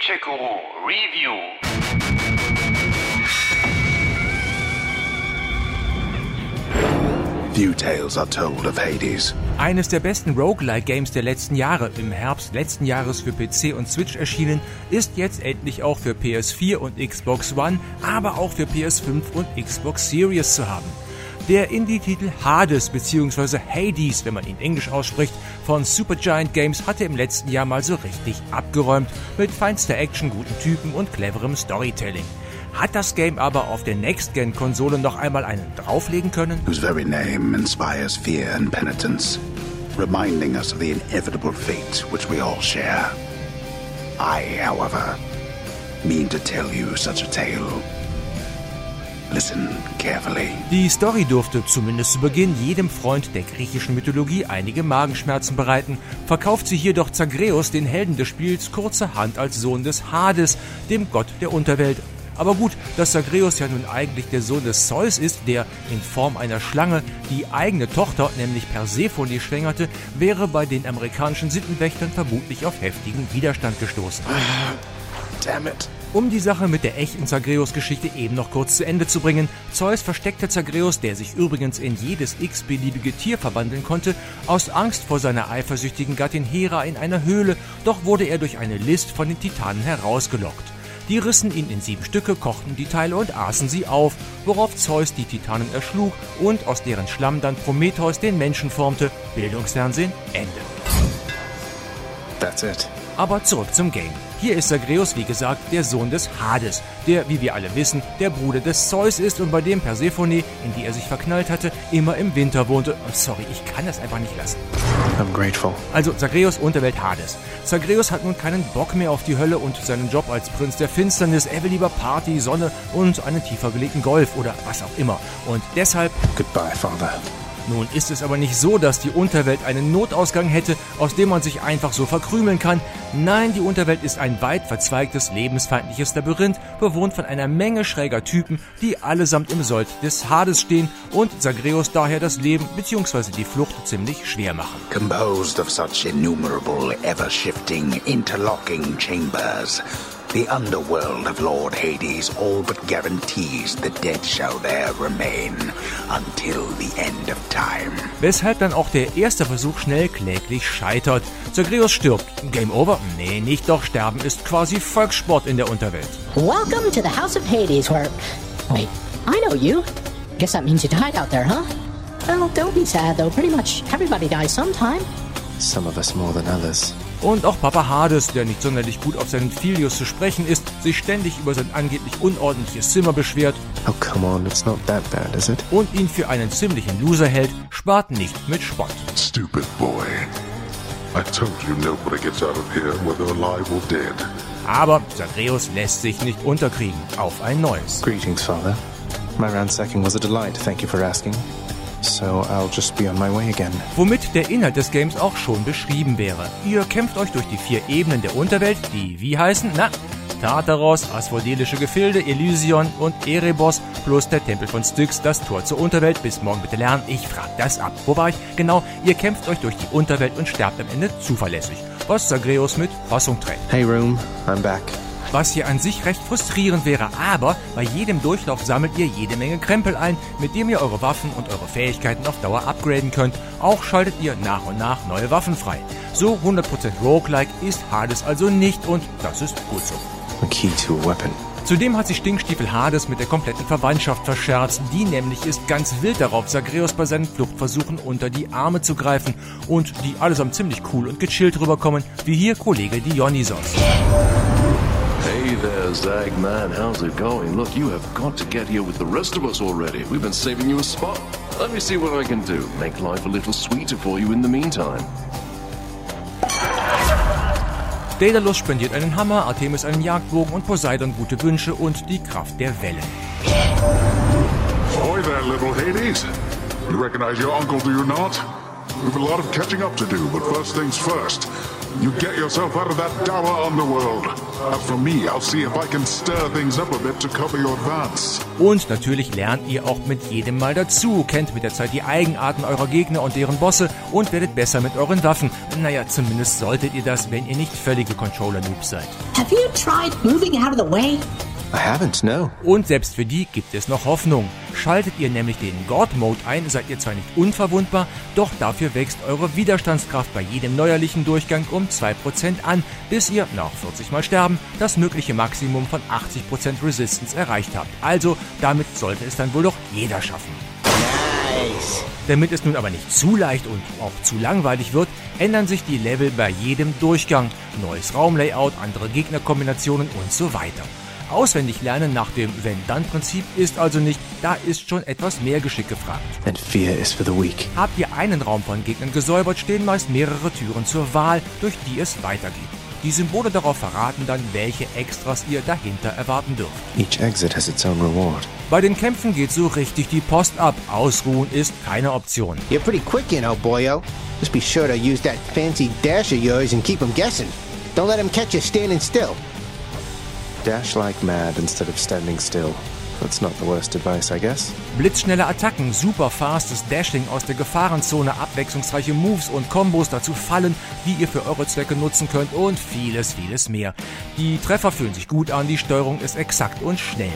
Gadget-Guru Review. Few tales are told of Hades. Eines der besten Roguelike-Games der letzten Jahre, im Herbst letzten Jahres für PC und Switch erschienen, ist jetzt endlich auch für PS4 und Xbox One, aber auch für PS5 und Xbox Series zu haben. Der Indie-Titel Hades bzw. Hades, wenn man ihn englisch ausspricht, von Supergiant Games hatte im letzten Jahr mal so richtig abgeräumt mit feinster Action, guten Typen und cleverem Storytelling. Hat das Game aber auf der Next-Gen-Konsole noch einmal einen drauflegen können? Whose very name inspires fear and penitence, reminding us of the inevitable fate which we all share. I, however, mean to tell you such a tale. Listen carefully. Die Story durfte zumindest zu Beginn jedem Freund der griechischen Mythologie einige Magenschmerzen bereiten, verkauft sie hier doch Zagreus, den Helden des Spiels, kurzerhand als Sohn des Hades, dem Gott der Unterwelt. Aber gut, dass Zagreus ja nun eigentlich der Sohn des Zeus ist, der in Form einer Schlange die eigene Tochter, nämlich Persephone, schwängerte, wäre bei den amerikanischen Sittenwächtern vermutlich auf heftigen Widerstand gestoßen. Damn it. Um die Sache mit der echten Zagreus-Geschichte eben noch kurz zu Ende zu bringen, Zeus versteckte Zagreus, der sich übrigens in jedes x-beliebige Tier verwandeln konnte, aus Angst vor seiner eifersüchtigen Gattin Hera in einer Höhle, doch wurde er durch eine List von den Titanen herausgelockt. Die rissen ihn in sieben Stücke, kochten die Teile und aßen sie auf, worauf Zeus die Titanen erschlug und aus deren Schlamm dann Prometheus den Menschen formte. Bildungsfernsehen, Ende. That's it. Aber zurück zum Game. Hier ist Zagreus, wie gesagt, der Sohn des Hades, der, wie wir alle wissen, der Bruder des Zeus ist und bei dem Persephone, in die er sich verknallt hatte, immer im Winter wohnte. Oh, sorry, ich kann das einfach nicht lassen. I'm grateful. Also Zagreus Unterwelt Hades. Zagreus hat nun keinen Bock mehr auf die Hölle und seinen Job als Prinz der Finsternis. Er will lieber Party, Sonne und einen tiefer gelegten Golf oder was auch immer. Und deshalb Goodbye, Father. Nun ist es aber nicht so, dass die Unterwelt einen Notausgang hätte, aus dem man sich einfach so verkrümeln kann. Nein, die Unterwelt ist ein weit verzweigtes, lebensfeindliches Labyrinth, bewohnt von einer Menge schräger Typen, die allesamt im Sold des Hades stehen und Zagreus daher das Leben bzw. die Flucht ziemlich schwer machen. Composed of such innumerable, ever shifting, interlocking chambers, the underworld of Lord Hades all but guarantees the dead shall there remain until the end of time. Weshalb dann auch der erste Versuch schnell kläglich scheitert. Zagreus stirbt. Game over? Nee, nicht doch. Sterben ist quasi Volkssport in der Unterwelt. Welcome to the House of Hades, where. Wait, I know you. Guess that means you died out there, huh? Well, don't be sad, though. Pretty much everybody dies sometime. Some of us more than others. Und auch Papa Hades, der nicht sonderlich gut auf seinen Filius zu sprechen ist, sich ständig über sein angeblich unordentliches Zimmer beschwert Oh, come on, it's not that bad, is it? und ihn für einen ziemlichen Loser hält, spart nicht mit Spott. Stupid boy. I told you nobody gets out of here, whether alive or dead. Aber Zagreus lässt sich nicht unterkriegen. Auf ein neues. Greetings, Father. My ransacking was a delight, thank you for asking. So I'll just be on my way again. Womit der Inhalt des Games auch schon beschrieben wäre. Ihr kämpft euch durch die vier Ebenen der Unterwelt, die wie heißen? Na, Tartaros, asphodelische Gefilde, Elysion und Erebos plus der Tempel von Styx, das Tor zur Unterwelt. Bis morgen bitte lernen, ich frag das ab. Wo war ich? Genau, ihr kämpft euch durch die Unterwelt und sterbt am Ende zuverlässig. Was Zagreus mit Fassung trägt. Hey, Room, I'm back. Was hier an sich recht frustrierend wäre, aber bei jedem Durchlauf sammelt ihr jede Menge Krempel ein, mit dem ihr eure Waffen und eure Fähigkeiten auf Dauer upgraden könnt. Auch schaltet ihr nach und nach neue Waffen frei. So 100% Roguelike ist Hades also nicht und das ist gut so. A key to a weapon. Zudem hat sich Stinkstiefel Hades mit der kompletten Verwandtschaft verscherzt. Die nämlich ist ganz wild darauf, Zagreus bei seinen Fluchtversuchen unter die Arme zu greifen und die allesamt ziemlich cool und gechillt rüberkommen, wie hier Kollege Dionysos. Hey there, Zagman. How's it going? Look, you have got to get here with the rest of us already. We've been saving you a spot. Let me see what I can do. Make life a little sweeter for you in the meantime. Daedalus spendiert einen Hammer, Artemis einen Jagdbogen und Poseidon gute Wünsche und die Kraft der Wellen. Ahoy there, little Hades. You recognize your uncle, do you not? We've a lot of catching up to do, but first things first. You get yourself out of that dour underworld. As for me, I'll see if I can stir things up a bit to cover your advance. Und natürlich lernt ihr auch mit jedem Mal dazu, kennt mit der Zeit die Eigenarten eurer Gegner und deren Bosse und werdet besser mit euren Waffen. Naja, zumindest solltet ihr das, wenn ihr nicht völlige Controller-Noobs seid. Have you tried moving out of the way? I haven't, no. Und selbst für die gibt es noch Hoffnung. Schaltet ihr nämlich den God-Mode ein, seid ihr zwar nicht unverwundbar, doch dafür wächst eure Widerstandskraft bei jedem neuerlichen Durchgang um 2% an, bis ihr nach 40 Mal Sterben das mögliche Maximum von 80% Resistance erreicht habt. Also, damit sollte es dann wohl doch jeder schaffen. Nice. Damit es nun aber nicht zu leicht und auch zu langweilig wird, ändern sich die Level bei jedem Durchgang. Neues Raumlayout, andere Gegnerkombinationen und so weiter. Auswendig lernen nach dem Wenn-Dann-Prinzip ist also nicht, da ist schon etwas mehr Geschick gefragt. And fear is for the weak. Habt ihr einen Raum von Gegnern gesäubert, stehen meist mehrere Türen zur Wahl, durch die es weitergeht. Die Symbole darauf verraten dann, welche Extras ihr dahinter erwarten dürft. Each exit has its own reward. Bei den Kämpfen geht so richtig die Post ab. Ausruhen ist keine Option. You're pretty quick, you know, boyo. Just be sure to use that fancy dash of yours and keep them guessing. Don't let them catch you standing still. Dash like mad instead of standing still. That's not the worst advice, I guess. Blitzschnelle Attacken, super fastes Dashing aus der Gefahrenzone, abwechslungsreiche Moves und Kombos dazu fallen, die ihr für eure Zwecke nutzen könnt und vieles, vieles mehr. Die Treffer fühlen sich gut an, die Steuerung ist exakt und schnell.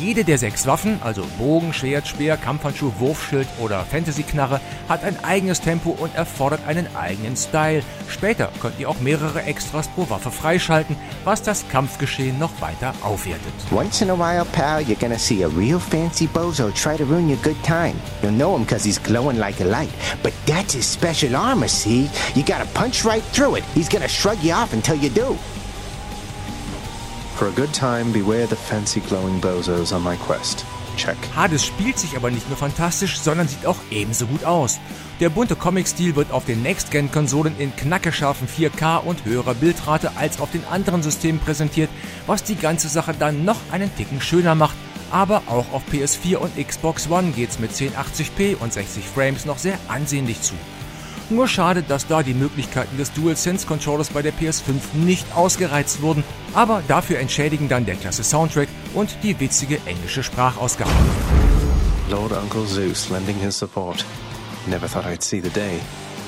Jede der sechs Waffen, also Bogen, Schwert, Speer, Kampfhandschuh, Wurfschild oder Fantasy-Knarre, hat ein eigenes Tempo und erfordert einen eigenen Style. Später könnt ihr auch mehrere Extras pro Waffe freischalten, was das Kampfgeschehen noch weiter aufwertet. Once in a while, pal, you're gonna see a real fancy bozo try to ruin your good time. You'll know him because he's glowing like a light. But that's his special armor, see? You gotta punch right through it. He's gonna shrug you off until you do. For a good time, beware the fancy glowing bozos on my quest. Check. Hades spielt sich aber nicht nur fantastisch, sondern sieht auch ebenso gut aus. Der bunte Comic-Stil wird auf den Next-Gen-Konsolen in knackescharfen 4K und höherer Bildrate als auf den anderen Systemen präsentiert, was die ganze Sache dann noch einen Ticken schöner macht. Aber auch auf PS4 und Xbox One geht's mit 1080p und 60 Frames noch sehr ansehnlich zu. Nur schade, dass da die Möglichkeiten des DualSense-Controllers bei der PS5 nicht ausgereizt wurden, aber dafür entschädigen dann der klasse Soundtrack und die witzige englische Sprachausgabe. Lord Uncle Zeus lending his support. Never thought I'd see the day.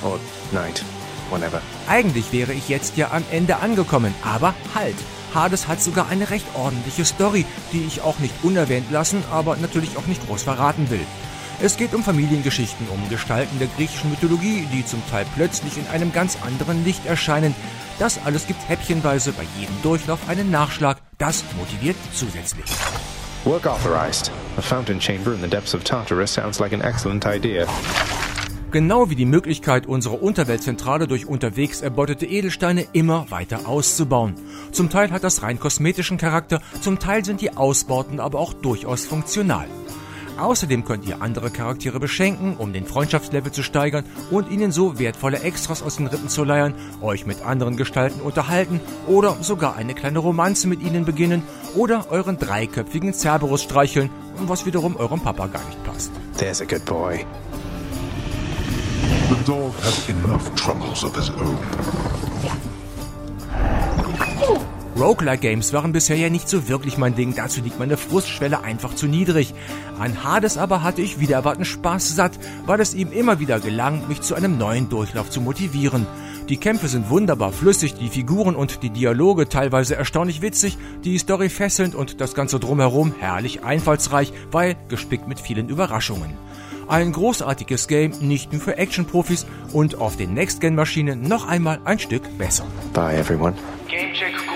Or night. Whenever. Eigentlich wäre ich jetzt ja am Ende angekommen, aber halt! Hades hat sogar eine recht ordentliche Story, die ich auch nicht unerwähnt lassen, aber natürlich auch nicht groß verraten will. Es geht um Familiengeschichten, um Gestalten der griechischen Mythologie, die zum Teil plötzlich in einem ganz anderen Licht erscheinen. Das alles gibt häppchenweise bei jedem Durchlauf einen Nachschlag. Das motiviert zusätzlich. Work authorized. A fountain chamber in the depths of Tartarus sounds like an excellent idea. Genau wie die Möglichkeit, unsere Unterweltzentrale durch unterwegs erbeutete Edelsteine immer weiter auszubauen. Zum Teil hat das rein kosmetischen Charakter, zum Teil sind die Ausbauten aber auch durchaus funktional. Außerdem könnt ihr andere Charaktere beschenken, um den Freundschaftslevel zu steigern und ihnen so wertvolle Extras aus den Rippen zu leiern, euch mit anderen Gestalten unterhalten oder sogar eine kleine Romanze mit ihnen beginnen oder euren dreiköpfigen Cerberus streicheln, was wiederum eurem Papa gar nicht passt. There's a good boy. The dog has enough troubles of his own. Roguelike Games waren bisher ja nicht so wirklich mein Ding, dazu liegt meine Frustschwelle einfach zu niedrig. An Hades aber hatte ich wieder erwarten Spaß satt, weil es ihm immer wieder gelang, mich zu einem neuen Durchlauf zu motivieren. Die Kämpfe sind wunderbar flüssig, die Figuren und die Dialoge teilweise erstaunlich witzig, die Story fesselnd und das Ganze drumherum herrlich einfallsreich, weil gespickt mit vielen Überraschungen. Ein großartiges Game, nicht nur für Action-Profis und auf den Next-Gen-Maschinen noch einmal ein Stück besser. Bye, everyone. Gamecheck